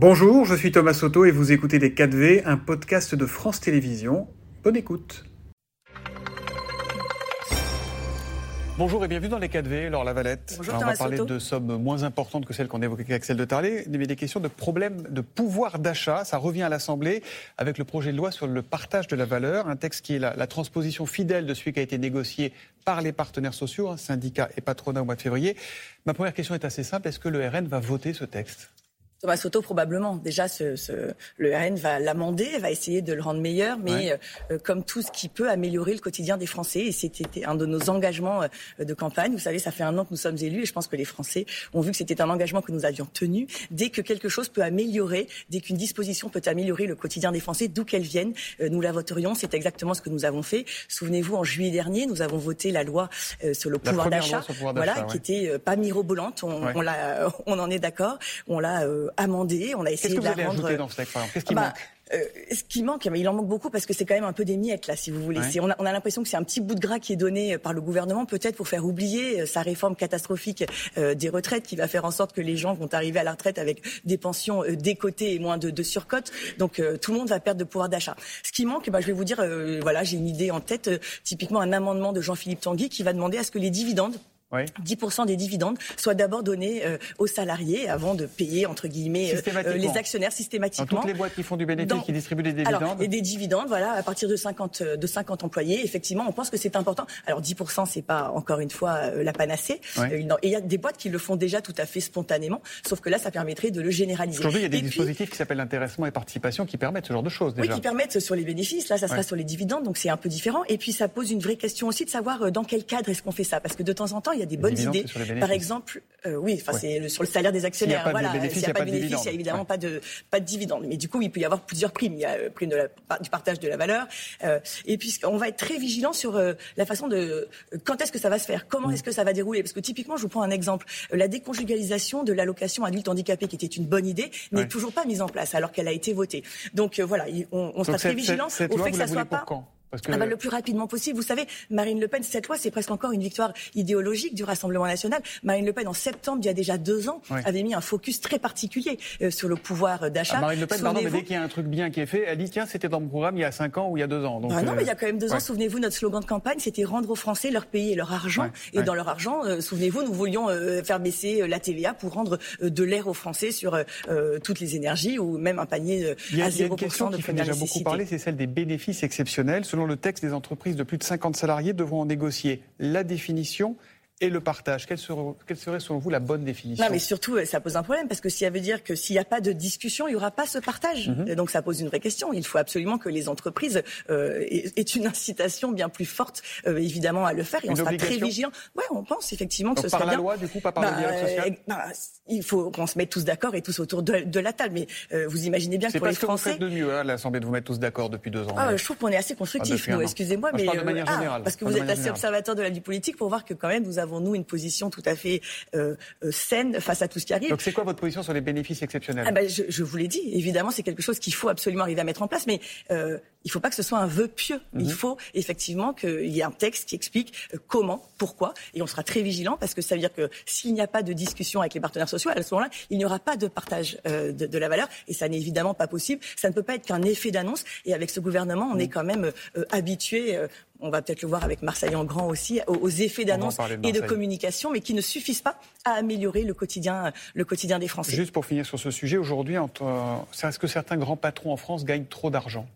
Bonjour, je suis Thomas Soto et vous écoutez Les 4V, un podcast de France Télévisions. Bonne écoute. Bonjour et bienvenue dans les 4V, Laure Lavalette. Bonjour, on Thomas va parler Soto. de sommes moins importantes que celles qu'on évoquait avec Axel de Tarlet, mais des questions de problèmes de pouvoir d'achat. Ça revient à l'Assemblée avec le projet de loi sur le partage de la valeur, un texte qui est la, la transposition fidèle de celui qui a été négocié par les partenaires sociaux, hein, syndicats et patronats au mois de février. Ma première question est assez simple. Est-ce que le RN va voter ce texte? Thomas Soto, probablement. Déjà, ce, ce, le RN va l'amender, va essayer de le rendre meilleur, mais Ouais. euh, comme tout ce qui peut améliorer le quotidien des Français, et c'était un de nos engagements euh, de campagne. Vous savez, ça fait un an que nous sommes élus, et je pense que les Français ont vu que c'était un engagement que nous avions tenu. Dès que quelque chose peut améliorer, dès qu'une disposition peut améliorer le quotidien des Français, d'où qu'elle vienne, euh, nous la voterions. C'est exactement ce que nous avons fait. Souvenez-vous, en juillet dernier, nous avons voté la loi euh, sur le La pouvoir d'achat, voilà, qui était euh, pas mirobolante. On, Ouais. on l'a, on en est d'accord. On l'a euh, amendé, on a Qu'est-ce essayé que de vous la allez rendre. ajouter dans ce texte, par exemple Qu'est-ce qui Bah, manque euh, ce qui manque, mais il en manque beaucoup parce que c'est quand même un peu des miettes là, si vous voulez. Ouais. On a, on a l'impression que c'est un petit bout de gras qui est donné euh, par le gouvernement, peut-être pour faire oublier sa réforme catastrophique euh, des retraites, qui va faire en sorte que les gens vont arriver à la retraite avec des pensions euh, décotées et moins de, de surcote. Donc tout le monde va perdre de pouvoir d'achat. Ce qui manque, bah, je vais vous dire, voilà, j'ai une idée en tête, typiquement un amendement de Jean-Philippe Tanguy qui va demander à ce que les dividendes Oui. 10% des dividendes soient d'abord donnés euh, aux salariés avant de payer entre guillemets euh, Systématiquement. les actionnaires Dans systématiquement. toutes les boîtes qui font du bénéfice, Dans- qui distribuent des dividendes Alors, et des dividendes, voilà, à partir de 50, euh, de 50 employés, effectivement, on pense que c'est important. Alors, 10%, c'est pas, encore une fois, euh, la panacée. Euh, Et il y a des boîtes qui le font déjà tout à fait spontanément, sauf que là, ça permettrait de le généraliser. Aujourd'hui, il y a des Et puis, dispositifs qui s'appellent intéressement et participation qui permettent ce genre de choses oui, déjà. qui permettent sur les bénéfices. Là, ça sera sur les dividendes, donc c'est un peu différent. Et puis, ça pose une vraie question aussi de savoir euh, dans quel cadre est-ce qu'on fait ça? Parce que de temps en temps, il y a des bonnes idées. Par exemple, euh, oui, enfin, Ouais. c'est le- sur le salaire des actionnaires. pas de voilà, bénéfice, s'il n'y a pas de bénéfice, il n'y a évidemment Ouais. pas de pas de dividendes. Mais du coup, il peut y avoir plusieurs primes. Il y a euh, prime de la, du partage de la valeur. Euh, et puis, on va être très vigilant sur euh, la façon de quand est-ce que ça va se faire, Mm. comment est-ce que ça va dérouler? Parce que typiquement, je vous prends un exemple. La déconjugalisation de l'allocation adulte handicapé, qui était une bonne idée, n'est Ouais. toujours pas mise en place alors qu'elle a été votée. Donc voilà, il- on, on sera très vigilant au fait que ça soit pour pas quand? Parce que ah bah, le plus rapidement possible. Vous savez, Marine Le Pen, cette loi, c'est presque encore une victoire idéologique du Rassemblement national. Marine Le Pen, en septembre, il y a déjà deux ans, avait mis un focus très particulier euh, sur le pouvoir d'achat. Ah, Marine Le Pen, pardon, mais dès qu'il y a un truc bien qui est fait, elle dit tiens, c'était dans mon programme il y a 5 ans ou il y a 2 ans. Donc, Ah non, euh, mais il y a quand même deux ouais. ans, souvenez-vous, notre slogan de campagne, c'était rendre aux Français leur pays et leur argent. Ouais, et ouais. dans leur argent, euh, souvenez-vous, nous voulions euh, faire baisser euh, la TVA pour rendre euh, de l'air aux Français sur euh, euh, toutes les énergies ou même un panier euh, Il y a, à il y a 0% une question de qui fait première déjà beaucoup parler, c'est celle des bénéfices exceptionnels. Selon le texte, les entreprises de plus de 50 salariés devront en négocier la définition et le partage. Quelle serait, quelle serait selon vous la bonne définition? Non, mais surtout, euh, ça pose un problème parce que ça veut dire que s'il n'y a pas de discussion, il n'y aura pas ce partage. Mhm. Donc, ça pose une vraie question. Il faut absolument que les entreprises euh, aient une incitation bien plus forte, euh, évidemment, à le faire. Et Une on sera très vigilant. Ouais, on pense effectivement que Donc ce par serait la bien. loi, du coup, pas par le Bah, dialogue social? euh, bah, il faut qu'on se mette tous d'accord et tous autour de, de la table. Mais euh, vous imaginez bien que C'est pour pas les vous Français. faites de mieux, hein, l'Assemblée, de vous mettre tous d'accord depuis deux ans. Ah, mais- je trouve qu'on est assez constructif, un nous, an. excusez-moi, Moi, je mais parle de manière ah, générale. parce que Je vous êtes assez observateur de la vie politique pour voir que quand même nous avons nous une position tout à fait euh, euh, saine face à tout ce qui arrive. Donc c'est quoi votre position sur les bénéfices exceptionnels? Ah ben, je, je vous l'ai dit, évidemment, c'est quelque chose qu'il faut absolument arriver à mettre en place, mais euh, il ne faut pas que ce soit un vœu pieux. Mhm. Il faut effectivement qu'il y ait un texte qui explique euh, comment, pourquoi, et on sera très vigilant parce que ça veut dire que s'il n'y a pas de discussion avec les partenaires sociaux, à ce moment-là, il n'y aura pas de partage euh, de, de la valeur, et ça n'est évidemment pas possible. Ça ne peut pas être qu'un effet d'annonce, et avec ce gouvernement, on Mhm. est quand même euh, habitué. euh, on va peut-être le voir avec Marseille en grand aussi, aux, aux effets d'annonce de et de communication, mais qui ne suffisent pas à améliorer le quotidien, le quotidien des Français. Juste pour finir sur ce sujet, aujourd'hui, est-ce que certains grands patrons en France gagnent trop d'argent?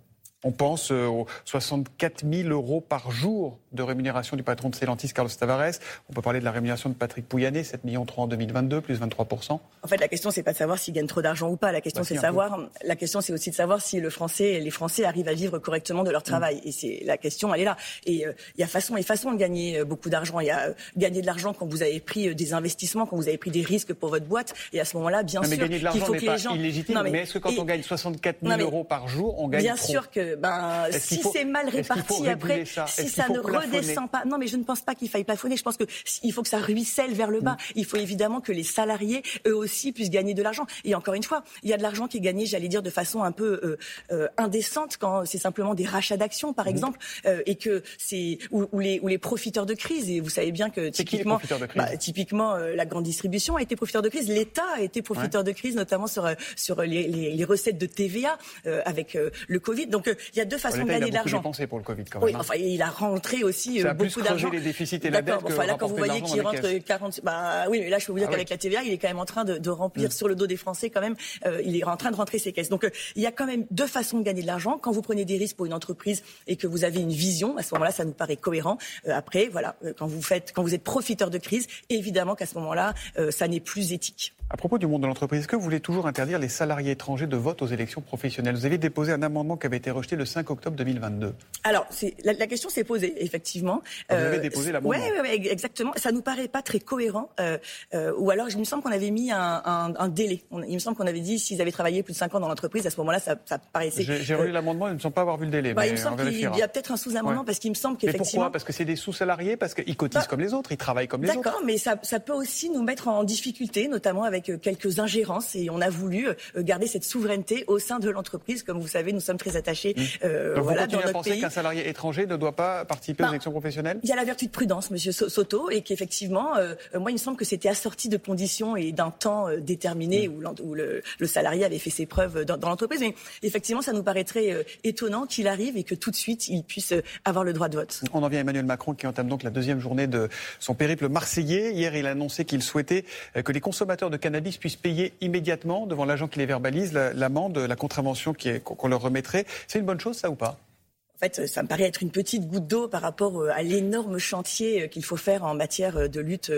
On pense euh, aux 64 000 euros par jour de rémunération du patron de Stellantis, Carlos Tavares. On peut parler de la rémunération de Patrick Pouyanné, 7 millions 3 en 2022, plus 23% En fait, la question, c'est pas de savoir s'ils gagnent trop d'argent ou pas. La question, Bah, c'est de. La question, c'est aussi de savoir si le Français, les Français arrivent à vivre correctement de leur travail. Mm. Et c'est la question, elle est là. Et euh, il y a façon et façon de gagner euh, beaucoup d'argent. Il y a euh, gagner de l'argent quand vous avez pris des investissements, quand vous avez pris des risques pour votre boîte. Et à ce moment-là, bien Non, mais sûr, gagner de l'argent faut n'est que pas les gens. illégitime. Non, mais, est-ce que quand et- on gagne 64 000 Non, mais- euros par jour, on gagne Bien trop sûr que ben, si c'est mal réparti après, si ça ne redescend pas. Non, mais je ne pense pas qu'il faille plafonner. Je pense qu'il faut que ça ruisselle vers le bas. Mm. Il faut évidemment que les salariés, eux aussi, puissent gagner de l'argent. Et encore une fois, il y a de l'argent qui est gagné, j'allais dire, de façon un peu euh, euh, indécente quand c'est simplement des rachats d'actions, par mm. exemple, euh, et que c'est ou, les, ou les profiteurs de crise. Et vous savez bien que typiquement, bah, typiquement, la grande distribution a été profiteur de crise. L'État a été profiteur de crise, notamment sur sur les, les, recettes de TVA avec le Covid. Donc il y a deux façons de gagner de l'argent. Il a pour le Covid quand même. Oui, hein. enfin, il a rentré aussi beaucoup d'argent. les déficits et la dette. Enfin, là, quand vous voyez qu'il rentre 40, bah oui, mais là, je peux vous dire ah qu'avec la TVA, il est quand même en train de, de remplir mm. sur le dos des Français quand même. Euh, il est en train de rentrer ses caisses. Donc, euh, il y a quand même deux façons de gagner de l'argent. Quand vous prenez des risques pour une entreprise et que vous avez une vision, à ce moment-là, ça nous paraît cohérent. Euh, après, voilà, quand vous faites, quand vous êtes profiteur de crise, évidemment qu'à ce moment-là, ça n'est plus éthique. À propos du monde de l'entreprise, est-ce que vous voulez toujours interdire les salariés étrangers de vote aux élections professionnelles? Vous avez déposé un amendement qui avait été rejeté le 5 octobre 2022. Alors, la, la, question s'est posée, effectivement. Vous avez déposé l'amendement. Oui, ouais, ouais, exactement. Ça nous paraît pas très cohérent. Euh, euh, ou alors, il me semble qu'on avait mis un, un, un délai. il me semble qu'on avait dit s'ils avaient travaillé plus de 5 ans dans l'entreprise, à ce moment-là, ça, ça paraissait. J'ai relu euh, l'amendement, ils ne semble pas avoir vu le délai. Bah, il me semble qu'il y a peut-être un sous-amendement parce qu'il me semble qu'effectivement. Pourquoi? Parce que c'est des sous-salariés, parce qu'ils cotisent bah, comme les autres, ils travaillent comme les autres. D'accord, mais ça, ça peut aussi nous mettre en difficulté, notamment avec quelques ingénieurs et on a voulu euh, garder cette souveraineté au sein de l'entreprise. Comme vous savez, nous sommes très attachés. Mmh. Euh, Donc voilà, vous continuez à penser qu'un salarié étranger ne doit pas participer aux ben, élections professionnelles? Il y a la vertu de prudence, Monsieur Soto, et qu'effectivement, euh, moi, il me semble que c'était assorti de conditions et d'un temps déterminé mmh. où, le, salarié avait fait ses preuves dans, l'entreprise. Mais effectivement, ça nous paraîtrait étonnant qu'il arrive et que tout de suite, il puisse avoir le droit de vote. On en vient à Emmanuel Macron qui entame donc la deuxième journée de son périple marseillais. Hier, il a annoncé qu'il souhaitait que les consommateurs de cannabis puissent payer immédiatement devant l'agent qui les verbalise l'amende, la, contravention qu'on leur remettrait. C'est une bonne chose, ça ou pas? Fait, ça me paraît être une petite goutte d'eau par rapport euh, à l'énorme chantier euh, qu'il faut faire en matière euh, de lutte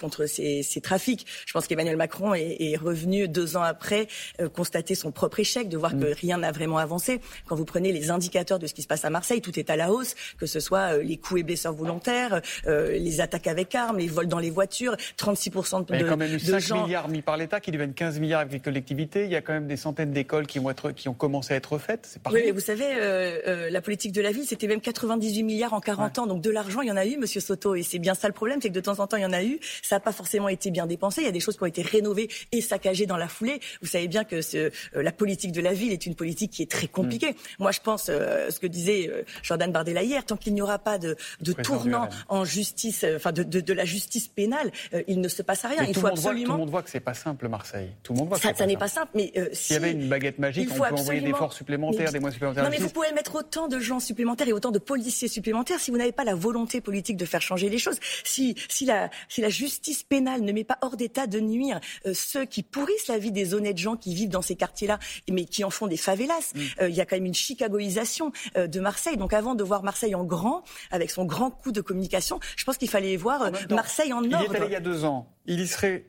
contre ces, ces trafics. Je pense qu'Emmanuel Macron est, est, revenu deux ans après constater son propre échec, de voir que mm. rien n'a vraiment avancé. Quand vous prenez les indicateurs de ce qui se passe à Marseille, tout est à la hausse, que ce soit les coups et blessures volontaires, les attaques avec armes, les vols dans les voitures, 36% de, Il y a quand même eu 5 gens... milliards mis par l'État qui deviennent 15 milliards avec les collectivités. Il y a quand même des centaines d'écoles qui, qui ont commencé à être faites. C'est Oui, mais vous savez, la politique de la ville, c'était même 98 milliards en 40 ans. Donc de l'argent, il y en a eu, Monsieur Soto. Et c'est bien ça le problème, c'est que de temps en temps, il y en a eu. Ça n'a pas forcément été bien dépensé. Il y a des choses qui ont été rénovées et saccagées dans la foulée. Vous savez bien que ce, euh, la politique de la ville est une politique qui est très compliquée. Mm. Moi, je pense, euh, ce que disait euh, Jordan Bardella hier, tant qu'il n'y aura pas de, de tournant en justice, enfin de, de, de, la justice pénale, il ne se passe rien. il faut absolument. tout le monde voit que c'est pas simple, Marseille. Tout le monde voit. Que ça, ça n'est pas simple. Mais s'il y avait une baguette magique, on peut envoyer des forces supplémentaires, des moyens supplémentaires. Non, mais vous pouvez mettre autant de gens supplémentaires et autant de policiers supplémentaires si vous n'avez pas la volonté politique de faire changer les choses. Si, si, la, si la justice pénale ne met pas hors d'état de nuire euh, ceux qui pourrissent la vie des honnêtes gens qui vivent dans ces quartiers-là, mais qui en font des favelas, mm. euh, il y a quand même une chicagoisation euh, de Marseille. Donc avant de voir Marseille en grand, avec son grand coup de communication, je pense qu'il fallait voir Marseille en ordre. Il est allé il y a deux ans. Il n'y serait,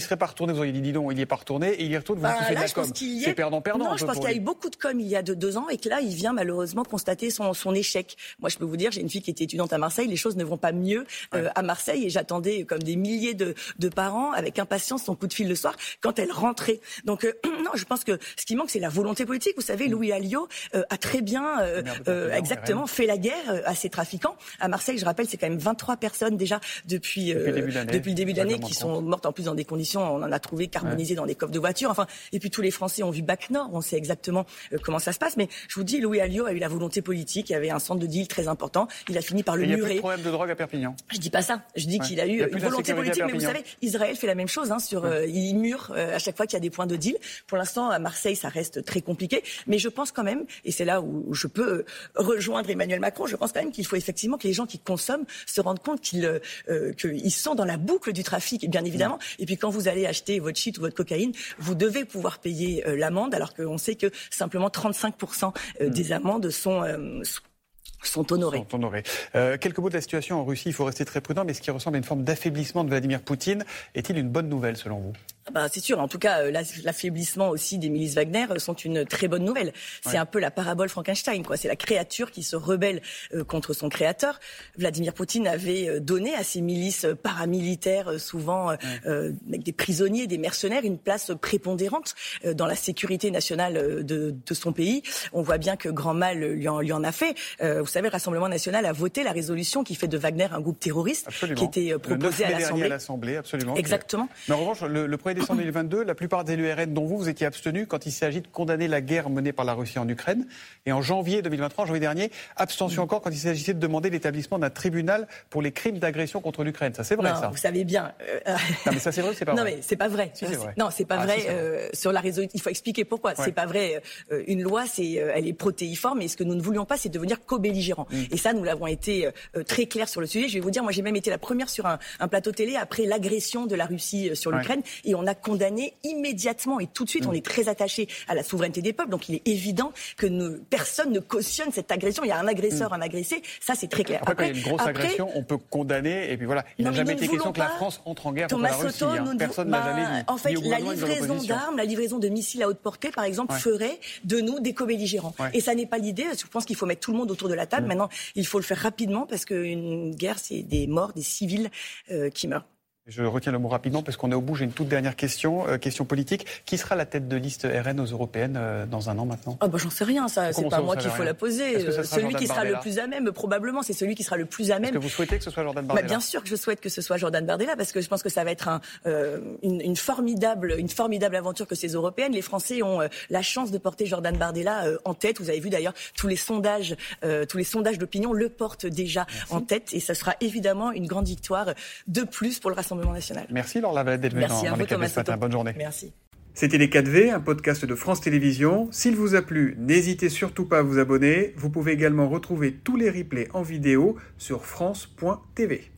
serait pas retourné. Vous auriez dit, dis donc, il n'y est pas retourné et il y retourne. Vous bah, de la com. C'est perdant-perdant. Non, je pense qu'il y a eu beaucoup de com il y a deux ans et que là, il vient malheureusement constater son, son échec. Moi, je peux vous dire, j'ai une fille qui était étudiante à Marseille. Les choses ne vont pas mieux euh, à Marseille et j'attendais comme des milliers de, de, parents avec impatience son coup de fil le soir quand elle rentrait. Donc euh, non, je pense que ce qui manque, c'est la volonté politique. Vous savez, mm. Louis Alliot euh, a très bien exactement fait la guerre à ces trafiquants. À Marseille, je rappelle, c'est quand même 23 personnes déjà depuis depuis le début de l'année qui sont mortes en plus dans des conditions, on en a trouvé carbonisées dans des coffres de voitures. Enfin, et puis tous les Français ont vu Bac Nord, on sait exactement comment ça se passe. Mais je vous dis, Louis Alliot a eu la volonté politique. Il y avait un centre de deal très important. Il a fini par le murer. Il n'y a plus de problème de drogue à Perpignan. Je dis pas ça. Je dis qu'il a eu une volonté politique. Mais vous savez, Israël fait la même chose. Hein, sur, euh, il mure euh, à chaque fois qu'il y a des points de deal. Pour l'instant, à Marseille, ça reste très compliqué. Mais je pense quand même, et c'est là où je peux euh, rejoindre Emmanuel Macron, je pense quand même qu'il faut effectivement que les gens qui consomment se rendent compte qu'ils qu'ils sont dans la boucle du trafic, bien évidemment. Et puis quand vous allez acheter votre shit ou votre cocaïne, vous devez pouvoir payer l'amende, alors qu'on sait que simplement 35% des amendes sont sont honorés. Sont honorés. Euh, quelques mots de la situation en Russie. Il faut rester très prudent, mais ce qui ressemble à une forme d'affaiblissement de Vladimir Poutine est-il une bonne nouvelle selon vous? Bah, c'est sûr. En tout cas, euh, l'affaiblissement aussi des milices Wagner euh, sont une très bonne nouvelle. C'est un peu la parabole Frankenstein, quoi. C'est la créature qui se rebelle euh, contre son créateur. Vladimir Poutine avait donné à ces milices paramilitaires, souvent avec des prisonniers, des mercenaires, une place prépondérante dans la sécurité nationale de, de, son pays. On voit bien que grand mal lui en, lui en a fait. vous savez, le Rassemblement national a voté la résolution qui fait de Wagner un groupe terroriste, qui était proposé à l'Assemblée. absolument. Exactement. Mais en revanche, le, le 1er décembre 2022, la plupart des LURN dont vous, vous étiez abstenus quand il s'agit de condamner la guerre menée par la Russie en Ukraine. Et en janvier 2023, en janvier dernier, abstention encore quand il s'agissait de demander l'établissement d'un tribunal pour les crimes d'agression contre l'Ukraine. Ça, c'est vrai, ça Vous savez bien. Euh, non, mais ça, c'est vrai c'est pas vrai Non, mais c'est pas vrai. Non, c'est pas ah, vrai. Euh, sur la résolution, il faut expliquer pourquoi. C'est pas vrai. Euh, une loi, c'est, elle est protéiforme, et ce que nous ne voulions pas, c'est devenir co-belligérant. Mm. Et ça, nous l'avons été très clair sur le sujet. Je vais vous dire, moi, j'ai même été la première sur un, un plateau télé après l'agression de la Russie sur l'Ukraine, et on a condamné immédiatement et tout de suite. On mm. est très attaché à la souveraineté des peuples, donc il est évident que personne ne cautionne cette agression. Il y a un agresseur, mm. un agressé. Ça, c'est très clair. Après, quand il y a une grosse agression, on peut condamner. Et puis voilà, il n'a jamais été question que la France entre en guerre contre la Russie. Hein. Personne ne l'a jamais dit. En fait, la livraison d'armes, la livraison de missiles à haute portée, par exemple, ferait de nous des co-belligérants. Et ça n'est pas l'idée. Je pense qu'il faut mettre tout le monde autour de la table. Mm. Maintenant, il faut le faire rapidement parce qu'une guerre, c'est des morts, des civils euh, qui meurent. Je retiens le mot rapidement parce qu'on est au bout. J'ai une toute dernière question, euh, question politique. Qui sera la tête de liste RN aux européennes euh, dans un an maintenant? Ah bah j'en sais rien, ça. C'est pas moi qu'il faut la poser. Celui qui sera le plus à même, probablement, c'est celui qui sera le plus à même. Est-ce que vous souhaitez que ce soit Jordan Bardella? bah, Bien sûr que je souhaite que ce soit Jordan Bardella parce que je pense que ça va être un, euh, une, formidable, une formidable aventure que ces européennes. Les Français ont la chance de porter Jordan Bardella en tête. Vous avez vu d'ailleurs tous les sondages, tous les sondages d'opinion le portent déjà en tête et ça sera évidemment une grande victoire de plus pour le Rassemblement Merci Laure Lavalette d'être venue dans, dans les 4 ce matin. Bonne journée. Merci. C'était Les 4V, un podcast de France Télévisions. S'il vous a plu, n'hésitez surtout pas à vous abonner. Vous pouvez également retrouver tous les replays en vidéo sur France.tv.